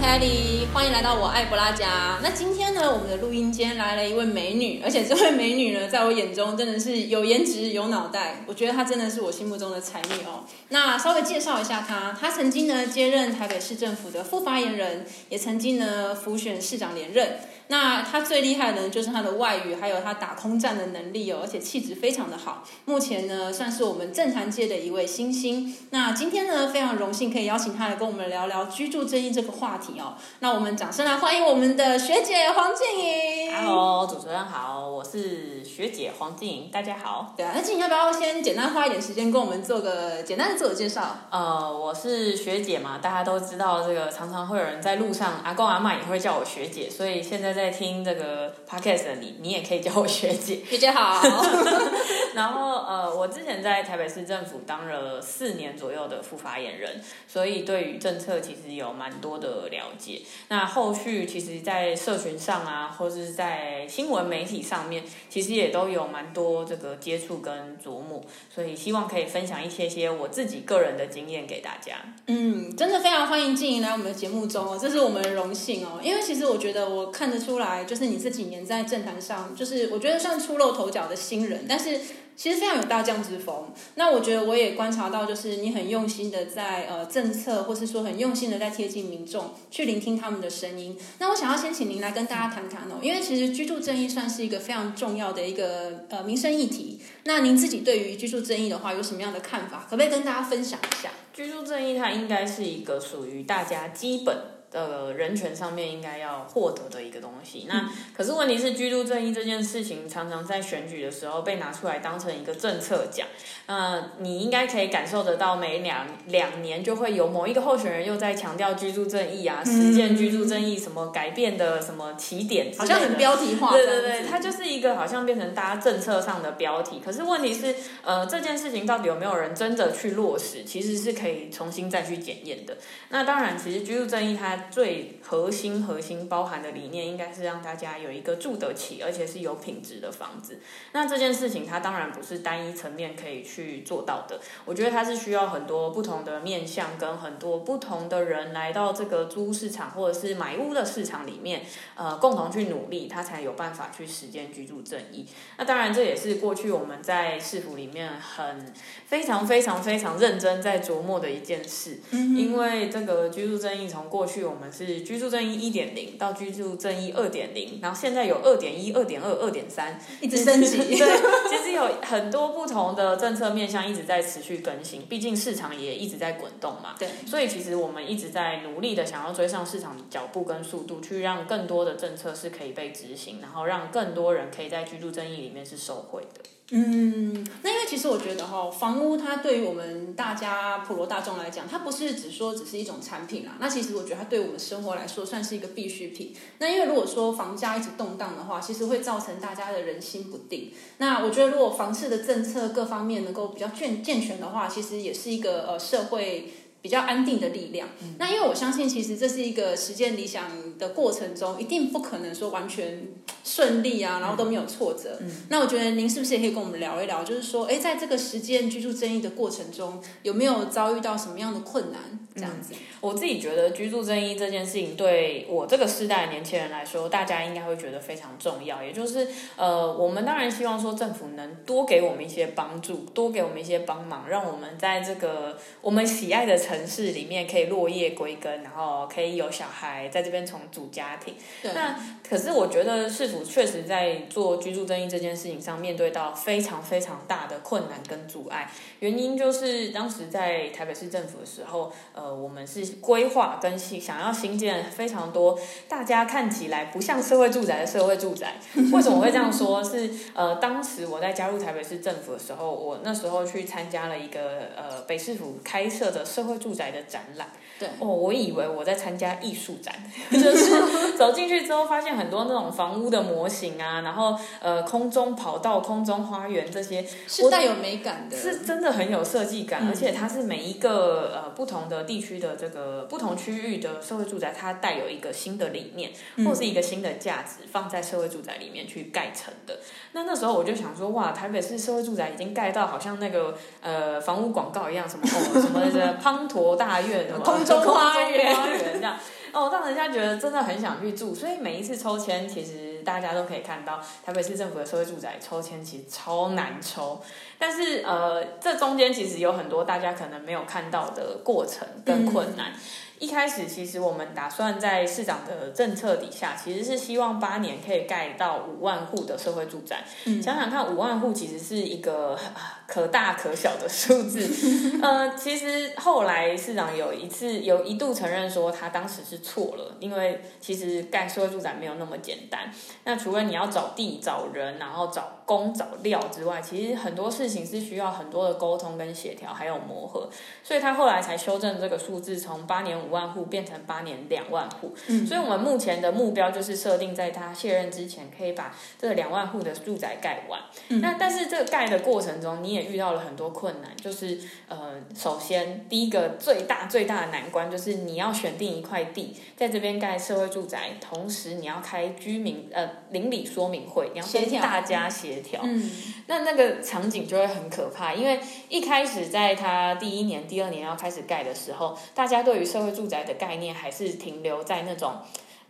Kelly，欢迎来到我爱布拉家。那今天呢，我们的录音间来了一位美女，而且这位美女呢，在我眼中真的是有颜值、有脑袋，我觉得她真的是我心目中的才女哦。那稍微介绍一下她，她曾经呢接任台北市政府的副发言人，也曾经呢辅选市长连任。那他最厉害的呢，就是他的外语，还有他打空战的能力哦，而且气质非常的好。目前呢，算是我们政坛界的一位新星。那今天呢，非常荣幸可以邀请他来跟我们聊聊居住争议这个话题哦。那我们掌声来欢迎我们的学姐黄静莹。Hello，主持人好，我是学姐黄静莹，大家好。对啊，那静莹要不要先简单花一点时间跟我们做个简单的自我介绍？呃，我是学姐嘛，大家都知道这个，常常会有人在路上，阿公阿妈也会叫我学姐，所以现在在听这个 podcast 的你，你也可以叫我学姐。学姐好。然后呃，我之前在台北市政府当了四年左右的副发言人，所以对于政策其实有蛮多的了解。那后续其实，在社群上啊，或是在新闻媒体上面，其实也都有蛮多这个接触跟琢磨，所以希望可以分享一些些我自己个人的经验给大家。嗯，真的非常欢迎静莹来我们的节目中哦，这是我们的荣幸哦。因为其实我觉得我看得出出来，就是你这几年在政坛上，就是我觉得算出露头角的新人，但是其实非常有大将之风。那我觉得我也观察到，就是你很用心的在呃政策，或是说很用心的在贴近民众，去聆听他们的声音。那我想要先请您来跟大家谈谈哦，因为其实居住正义算是一个非常重要的一个呃民生议题。那您自己对于居住正义的话有什么样的看法？可不可以跟大家分享一下？居住正义它应该是一个属于大家基本的人权上面应该要获得的一个东西。那可是问题是，居住正义这件事情常常在选举的时候被拿出来当成一个政策讲。呃，你应该可以感受得到，每两两年就会有某一个候选人又在强调居住正义啊，实践居住正义什么改变的什么起点好像很标题化。对对对，它就是一个好像变成大家政策上的标题。可是问题是，呃，这件事情到底有没有人真的去落实，其实是可以重新再去检验的。那当然，其实居住正义它最核心核心包含的理念，应该是让大家有一个住得起，而且是有品质的房子。那这件事情，它当然不是单一层面可以去做到的。我觉得它是需要很多不同的面向，跟很多不同的人来到这个租屋市场或者是买屋的市场里面，呃，共同去努力，它才有办法去实践居住正义。那当然，这也是过去我们在市府里面很非常非常非常认真在琢磨的一件事。嗯因为这个居住正义从过去我们是居住正义一点零到居住正义二点零，然后现在有二点一、二点二、二点三，一直升级。对，其实有很多不同的政策面向一直在持续更新，毕竟市场也一直在滚动嘛。对，所以其实我们一直在努力的想要追上市场的脚步跟速度，去让更多的政策是可以被执行，然后让更多人可以在居住正义里面是受惠的。嗯，那因为其实我觉得哈，房屋它对于我们大家普罗大众来讲，它不是只说只是一种产品啦。那其实我觉得它对我们生活来说算是一个必需品。那因为如果说房价一直动荡的话，其实会造成大家的人心不定。那我觉得如果房市的政策各方面能够比较健健全的话，其实也是一个呃社会。比较安定的力量。那因为我相信，其实这是一个实践理想的过程中，一定不可能说完全顺利啊，然后都没有挫折。那我觉得您是不是也可以跟我们聊一聊，就是说，哎，在这个实践居住正义的过程中，有没有遭遇到什么样的困难？这样子。我自己觉得居住正义这件事情，对我这个世代的年轻人来说，大家应该会觉得非常重要。也就是，呃，我们当然希望说政府能多给我们一些帮助，多给我们一些帮忙，让我们在这个我们喜爱的城市里面可以落叶归根，然后可以有小孩在这边重组家庭。对。那可是我觉得市府确实在做居住正义这件事情上，面对到非常非常大的困难跟阻碍。原因就是当时在台北市政府的时候，呃，我们是规划跟新想要新建非常多大家看起来不像社会住宅的社会住宅。为什么会这样说？是呃，当时我在加入台北市政府的时候，我那时候去参加了一个呃北市府开设的社会住宅的展览。对。哦，我以为我在参加艺术展，就是走进去之后发现很多那种房屋的模型啊，然后呃空中跑道、空中花园这些，是带有美感的，是真的很有设计感，而且它是每一个呃不同的地区的这个不同区域的社会住宅，它带有一个新的理念或是一个新的价值放在社会住宅里面去盖成的。那那时候我就想说，哇，台北市社会住宅已经盖到好像那个呃房屋广告一样，什么哦什么的滂 沱大院，空中花园花园这样。哦，让人家觉得真的很想去住。所以每一次抽签，其实大家都可以看到，台北市政府的社会住宅抽签其实超难抽。但是呃，这中间其实有很多大家可能没有看到的过程跟困难。一开始其实我们打算在市长的政策底下，其实是希望八年可以盖到五万户的社会住宅。想想看，五万户其实是一个可大可小的数字。呃，其实后来市长有一次有一度承认说他当时是错了，因为其实盖社会住宅没有那么简单。那除了你要找地、找人，然后找工、找料之外，其实很多事情是需要很多的沟通跟协调，还有磨合。所以他后来才修正这个数字，从八年五万户变成八年两万户。嗯，所以我们目前的目标就是设定在他卸任之前，可以把这两万户的住宅盖完。嗯，那但是这个盖的过程中，你也遇到了很多困难，就是呃，首先第一个最大最大的难关就是你要选定一块地，在这边盖社会住宅，同时你要开居民呃邻里说明会，你要跟大家协调。嗯，那那个场景就会很可怕，因为一开始在他第一年、第二年要开始盖的时候，大家对于社会住宅的概念还是停留在那种。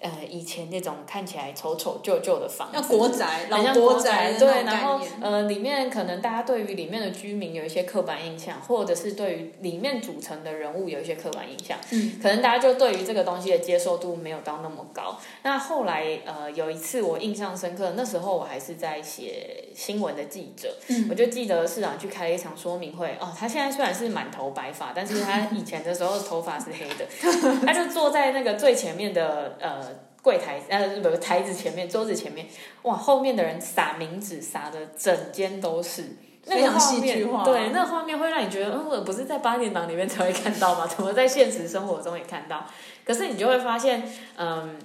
呃，以前那种看起来丑丑旧旧的房子，像国宅，老国宅对，然后呃，里面可能大家对于里面的居民有一些刻板印象，或者是对于里面组成的人物有一些刻板印象，嗯，可能大家就对于这个东西的接受度没有到那么高。那后来呃，有一次我印象深刻，那时候我还是在写新闻的记者，嗯，我就记得市长去开了一场说明会，哦，他现在虽然是满头白发，但是他以前的时候头发是黑的，他就坐在那个最前面的呃。柜台呃不台子前面桌子前面哇后面的人撒名纸撒的整间都是那个画面对那个画面会让你觉得嗯我不是在八点档里面才会看到吗？怎么在现实生活中也看到？可是你就会发现嗯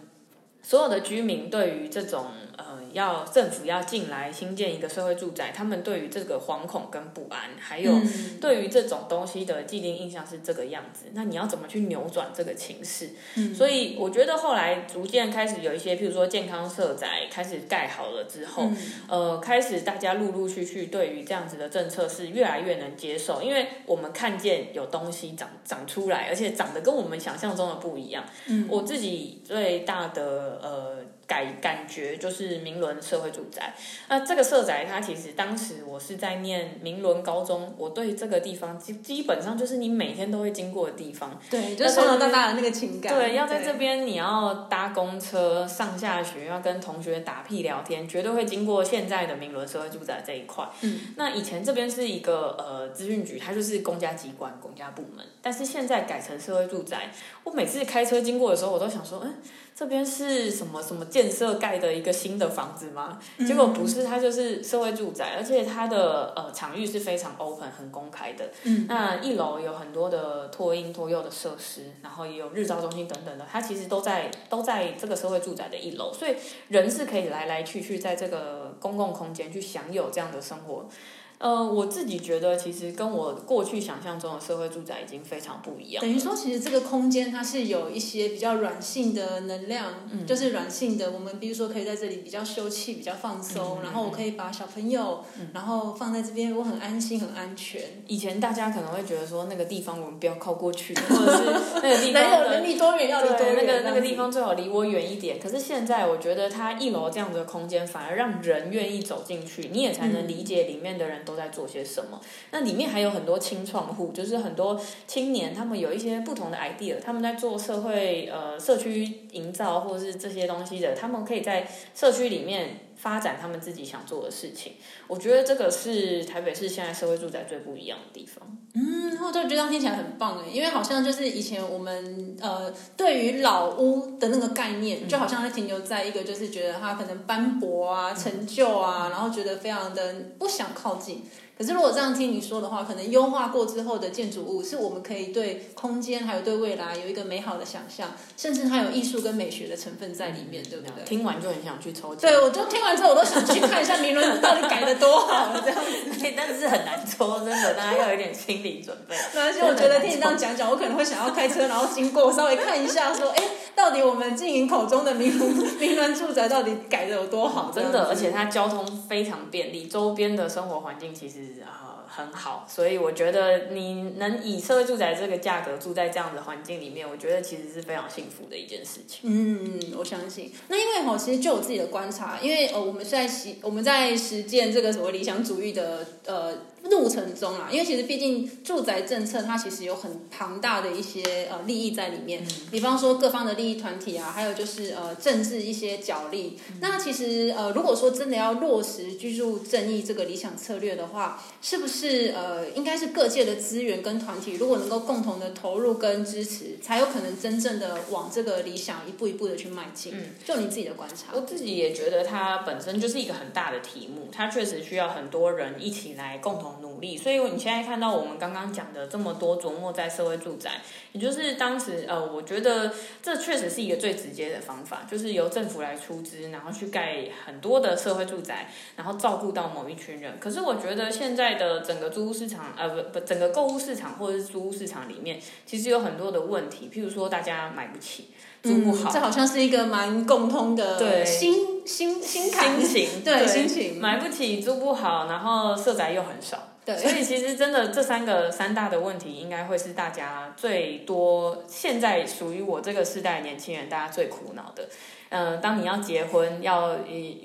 所有的居民对于这种呃。要政府要进来新建一个社会住宅，他们对于这个惶恐跟不安，还有对于这种东西的既定印象是这个样子。那你要怎么去扭转这个情势？所以我觉得后来逐渐开始有一些，譬如说健康社宅开始盖好了之后，呃，开始大家陆陆续续对于这样子的政策是越来越能接受，因为我们看见有东西长长出来，而且长得跟我们想象中的不一样。我自己最大的呃。感感觉就是明伦社会住宅，那这个社宅它其实当时我是在念明伦高中，我对这个地方基基本上就是你每天都会经过的地方，对，就是从小到大的那个情感，对，要在这边你要搭公车上下学，要跟同学打屁聊天，绝对会经过现在的明伦社会住宅这一块。嗯，那以前这边是一个呃资讯局，它就是公家机关、公家部门，但是现在改成社会住宅，我每次开车经过的时候，我都想说，嗯。这边是什么什么建设盖的一个新的房子吗？结果不是，它就是社会住宅，而且它的呃场域是非常 open 很公开的。嗯，那一楼有很多的托婴托幼的设施，然后也有日照中心等等的，它其实都在都在这个社会住宅的一楼，所以人是可以来来去去在这个公共空间去享有这样的生活。呃，我自己觉得，其实跟我过去想象中的社会住宅已经非常不一样。等于说，其实这个空间它是有一些比较软性的能量，就是软性的。我们比如说可以在这里比较休憩、比较放松，然后我可以把小朋友，然后放在这边，我很安心、很安全。以前大家可能会觉得说，那个地方我们不要靠过去，或者是 那个地方能离多远要离多远，那个那个地方最好离我远一点。可是现在，我觉得它一楼这样子的空间，反而让人愿意走进去，你也才能理解里面的人都。在做些什么？那里面还有很多青创户，就是很多青年，他们有一些不同的 idea，他们在做社会呃社区营造或者是这些东西的，他们可以在社区里面。发展他们自己想做的事情，我觉得这个是台北市现在社会住宅最不一样的地方。嗯，我就觉得听起来很棒哎，因为好像就是以前我们呃对于老屋的那个概念，就好像是停留在一个就是觉得它可能斑驳啊、陈旧啊，然后觉得非常的不想靠近。可是如果这样听你说的话，可能优化过之后的建筑物，是我们可以对空间还有对未来有一个美好的想象，甚至它有艺术跟美学的成分在里面，对不对？听完就很想去抽。对，我就听完之后，我都想去看一下明伦到底改的多好，这样子。但是很难抽，真的，大家要有点心理准备。而且我觉得听你这样讲讲，我可能会想要开车，然后经过稍微看一下，说，哎，到底我们经营口中的明伦明伦住宅到底改的有多好？真的，而且它交通非常便利，周边的生活环境其实啊。很好，所以我觉得你能以社会住宅这个价格住在这样的环境里面，我觉得其实是非常幸福的一件事情。嗯，我相信。那因为哈，其实就我自己的观察，因为呃，我们在实我们在实践这个所谓理想主义的呃路程中啊，因为其实毕竟住宅政策它其实有很庞大的一些呃利益在里面，比方说各方的利益团体啊，还有就是呃政治一些角力。那其实呃，如果说真的要落实居住正义这个理想策略的话，是不是呃，应该是各界的资源跟团体如果能够共同的投入跟支持，才有可能真正的往这个理想一步一步的去迈进。嗯，就你自己的观察，我自己也觉得它本身就是一个很大的题目，它确实需要很多人一起来共同努力。所以你现在看到我们刚刚讲的这么多琢磨在社会住宅，也就是当时呃，我觉得这确实是一个最直接的方法，就是由政府来出资，然后去盖很多的社会住宅，然后照顾到某一群人。可是我觉得现在的整个租屋市场，呃，不不，整个购物市场或者是租屋市场里面，其实有很多的问题，譬如说大家买不起。租不好，这好像是一个蛮共通的心心心心情，对心情，买不起，租不好，然后社宅又很少，对，所以其实真的这三个三大的问题，应该会是大家最多现在属于我这个世代年轻人大家最苦恼的。嗯，当你要结婚，要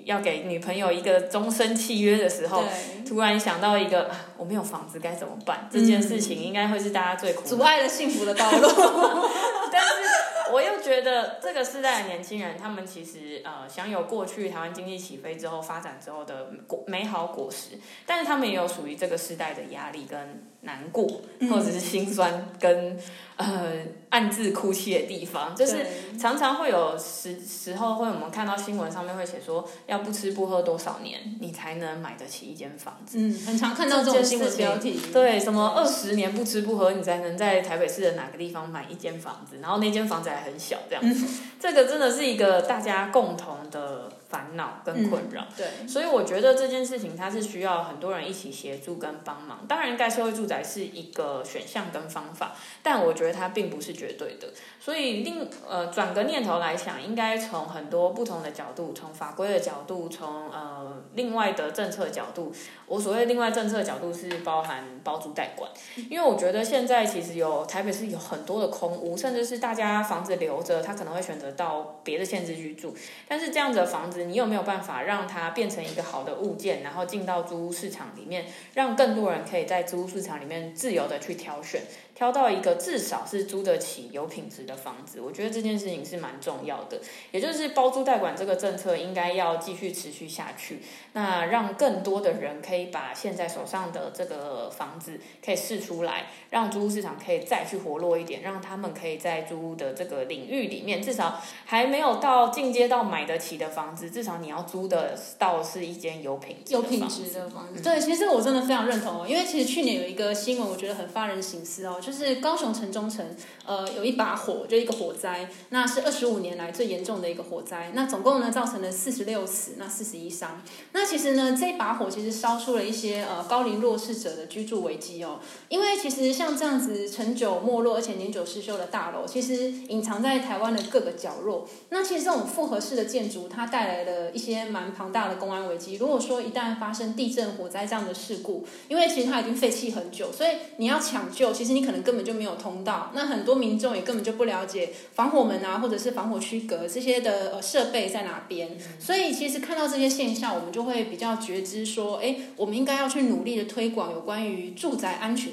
要给女朋友一个终身契约的时候，突然想到一个我没有房子该怎么办？这件事情应该会是大家最苦阻碍了幸福的道路。但是我又觉得这个时代的年轻人，他们其实呃享有过去台湾经济起飞之后发展之后的果美好果实，但是他们也有属于这个时代的压力跟。难过，或者是心酸，跟呃暗自哭泣的地方，就是常常会有时时候会我们看到新闻上面会写说，要不吃不喝多少年，你才能买得起一间房子。嗯，很常看到这种新闻标题。对，什么二十年不吃不喝，你才能在台北市的哪个地方买一间房子，然后那间房子还很小，这样子。这个真的是一个大家共同的。烦恼跟困扰，对，所以我觉得这件事情它是需要很多人一起协助跟帮忙。当然，盖社会住宅是一个选项跟方法，但我觉得它并不是绝对的。所以另呃转个念头来想，应该从很多不同的角度，从法规的角度，从呃另外的政策角度。我所谓另外政策角度是包含包租代管，因为我觉得现在其实有台北市有很多的空屋，甚至是大家房子留着，他可能会选择到别的县市去住。但是这样子的房子，你有没有办法让它变成一个好的物件，然后进到租屋市场里面，让更多人可以在租屋市场里面自由的去挑选？挑到一个至少是租得起、有品质的房子，我觉得这件事情是蛮重要的。也就是包租代管这个政策应该要继续持续下去，那让更多的人可以把现在手上的这个房子可以试出来，让租屋市场可以再去活络一点，让他们可以在租屋的这个领域里面，至少还没有到进阶到买得起的房子，至少你要租的到是一间有品有品质的房子。对，其实我真的非常认同哦，因为其实去年有一个新闻，我觉得很发人省思哦。就是高雄城中城，呃，有一把火，就一个火灾，那是二十五年来最严重的一个火灾。那总共呢，造成了四十六死，那四十一伤。那其实呢，这把火其实烧出了一些呃高龄弱势者的居住危机哦。因为其实像这样子陈久没落而且年久失修的大楼，其实隐藏在台湾的各个角落。那其实这种复合式的建筑，它带来了一些蛮庞大的公安危机。如果说一旦发生地震、火灾这样的事故，因为其实它已经废弃很久，所以你要抢救，其实你可能。根本就没有通道，那很多民众也根本就不了解防火门啊，或者是防火区隔这些的呃设备在哪边。所以其实看到这些现象，我们就会比较觉知说，哎，我们应该要去努力的推广有关于住宅安全。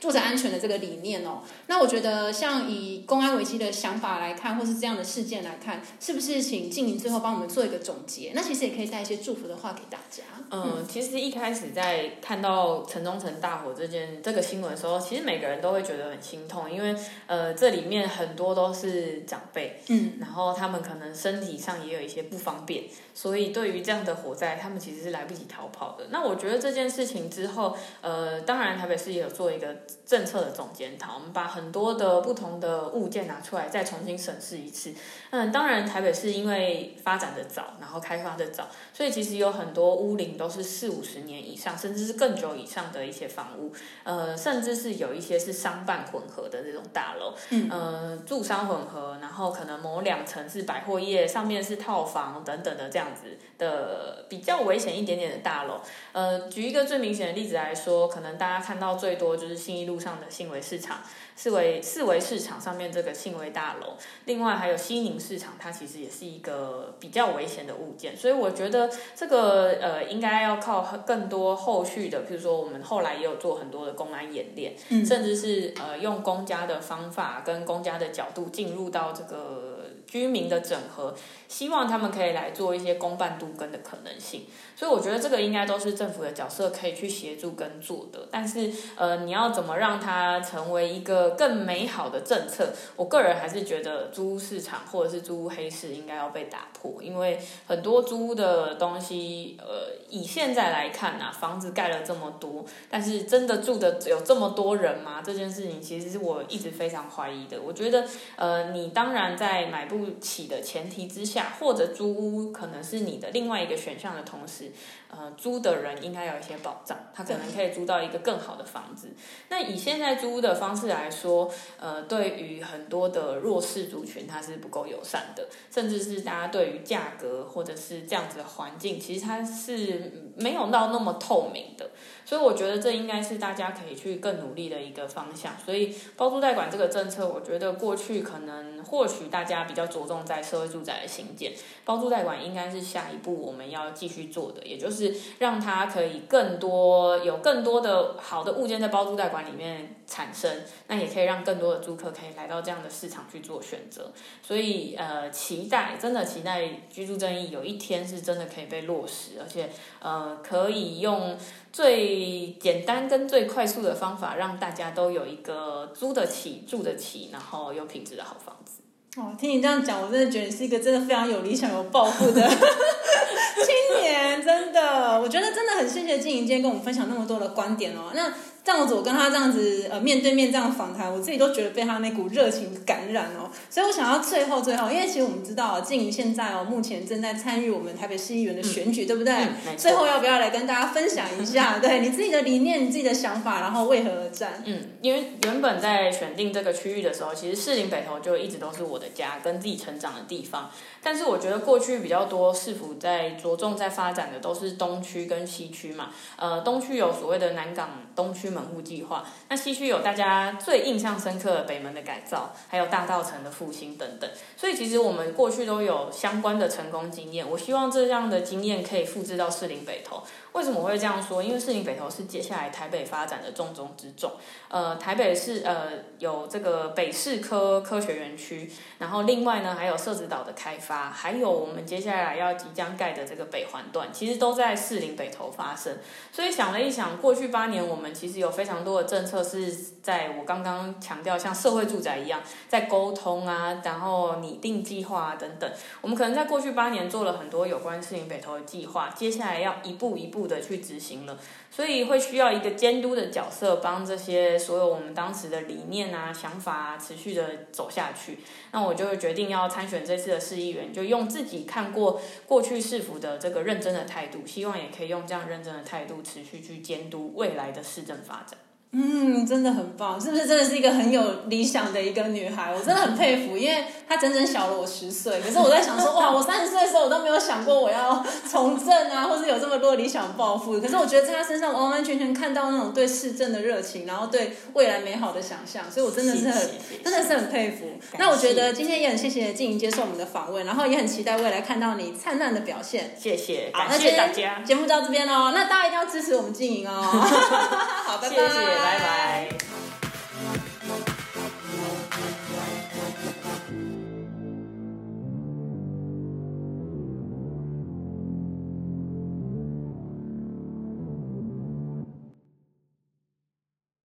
住宅安全的这个理念哦，那我觉得像以公安危机的想法来看，或是这样的事件来看，是不是请静莹最后帮我们做一个总结？那其实也可以带一些祝福的话给大家。嗯，其实一开始在看到城中城大火这件这个新闻的时候，其实每个人都会觉得很心痛，因为呃这里面很多都是长辈，嗯，然后他们可能身体上也有一些不方便，所以对于这样的火灾，他们其实是来不及逃跑的。那我觉得这件事情之后，呃，当然台北市也有做一个。政策的总检讨，我们把很多的不同的物件拿出来，再重新审视一次。嗯，当然台北市因为发展的早，然后开发的早，所以其实有很多屋龄都是四五十年以上，甚至是更久以上的一些房屋，呃，甚至是有一些是商办混合的这种大楼，嗯，呃，住商混合，然后可能某两层是百货业，上面是套房等等的这样子的比较危险一点点的大楼，呃，举一个最明显的例子来说，可能大家看到最多就是信义路上的信维市场。四维四维市场上面这个信维大楼，另外还有西宁市场，它其实也是一个比较危险的物件，所以我觉得这个呃应该要靠更多后续的，比如说我们后来也有做很多的公安演练，甚至是呃用公家的方法跟公家的角度进入到这个居民的整合，希望他们可以来做一些公办都跟的可能性。所以我觉得这个应该都是政府的角色可以去协助跟做的，但是呃，你要怎么让它成为一个更美好的政策？我个人还是觉得租屋市场或者是租屋黑市应该要被打破，因为很多租屋的东西，呃，以现在来看呐，房子盖了这么多，但是真的住的有这么多人吗？这件事情其实是我一直非常怀疑的。我觉得呃，你当然在买不起的前提之下，或者租屋可能是你的另外一个选项的同时。呃，租的人应该有一些保障，他可能可以租到一个更好的房子。那以现在租屋的方式来说，呃，对于很多的弱势族群，它是不够友善的，甚至是大家对于价格或者是这样子的环境，其实它是没有到那么透明的。所以我觉得这应该是大家可以去更努力的一个方向。所以包租代管这个政策，我觉得过去可能或许大家比较着重在社会住宅的新建，包租代管应该是下一步我们要继续做的，也就是让它可以更多有更多的好的物件在包租代管里面产生，那也可以让更多的租客可以来到这样的市场去做选择。所以呃，期待真的期待居住正义有一天是真的可以被落实，而且呃可以用。最简单跟最快速的方法，让大家都有一个租得起、住得起，然后有品质的好房子。哦，听你这样讲，我真的觉得你是一个真的非常有理想、有抱负的。青年，真的，我觉得真的很谢谢静怡今天跟我们分享那么多的观点哦。那。这样子，我跟他这样子呃面对面这样访谈，我自己都觉得被他那股热情感染哦。所以我想要最后最后，因为其实我们知道静怡现在哦目前正在参与我们台北市议员的选举，对不对？最后要不要来跟大家分享一下，对你自己的理念、你自己的想法，然后为何而战？嗯，因为原本在选定这个区域的时候，其实士林北投就一直都是我的家，跟自己成长的地方。但是我觉得过去比较多市府在着重在发展的都是东区跟西区嘛。呃，东区有所谓的南港东区门户计划，那西区有大家最印象深刻的北门的改造，还有大道城的复兴等等。所以其实我们过去都有相关的成功经验。我希望这样的经验可以复制到士林北投。为什么会这样说？因为士林北投是接下来台北发展的重中之重。呃，台北市呃有这个北市科科学园区，然后另外呢还有社子岛的开发，还有我们接下来要即将盖的这个北环段，其实都在士林北投发生。所以想了一想，过去八年我们其实有非常多的政策是在我刚刚强调，像社会住宅一样，在沟通啊，然后拟定计划啊等等。我们可能在过去八年做了很多有关士林北投的计划，接下来要一步一步。的去执行了，所以会需要一个监督的角色，帮这些所有我们当时的理念啊、想法啊，持续的走下去。那我就决定要参选这次的市议员，就用自己看过过去市府的这个认真的态度，希望也可以用这样认真的态度，持续去监督未来的市政发展。嗯，真的很棒，是不是真的是一个很有理想的一个女孩？我真的很佩服，因为她整整小了我十岁。可是我在想说，哇，我三十岁的时候我都没有想过我要从政啊，或是有这么多理想抱负。可是我觉得在她身上完完全全看到那种对市政的热情，然后对未来美好的想象，所以我真的是很真的是很佩服。那我觉得今天也很谢谢静莹接受我们的访问，然后也很期待未来看到你灿烂的表现。谢谢，感谢大家。节目到这边喽，那大家一定要支持我们静莹哦。好，拜拜。拜拜。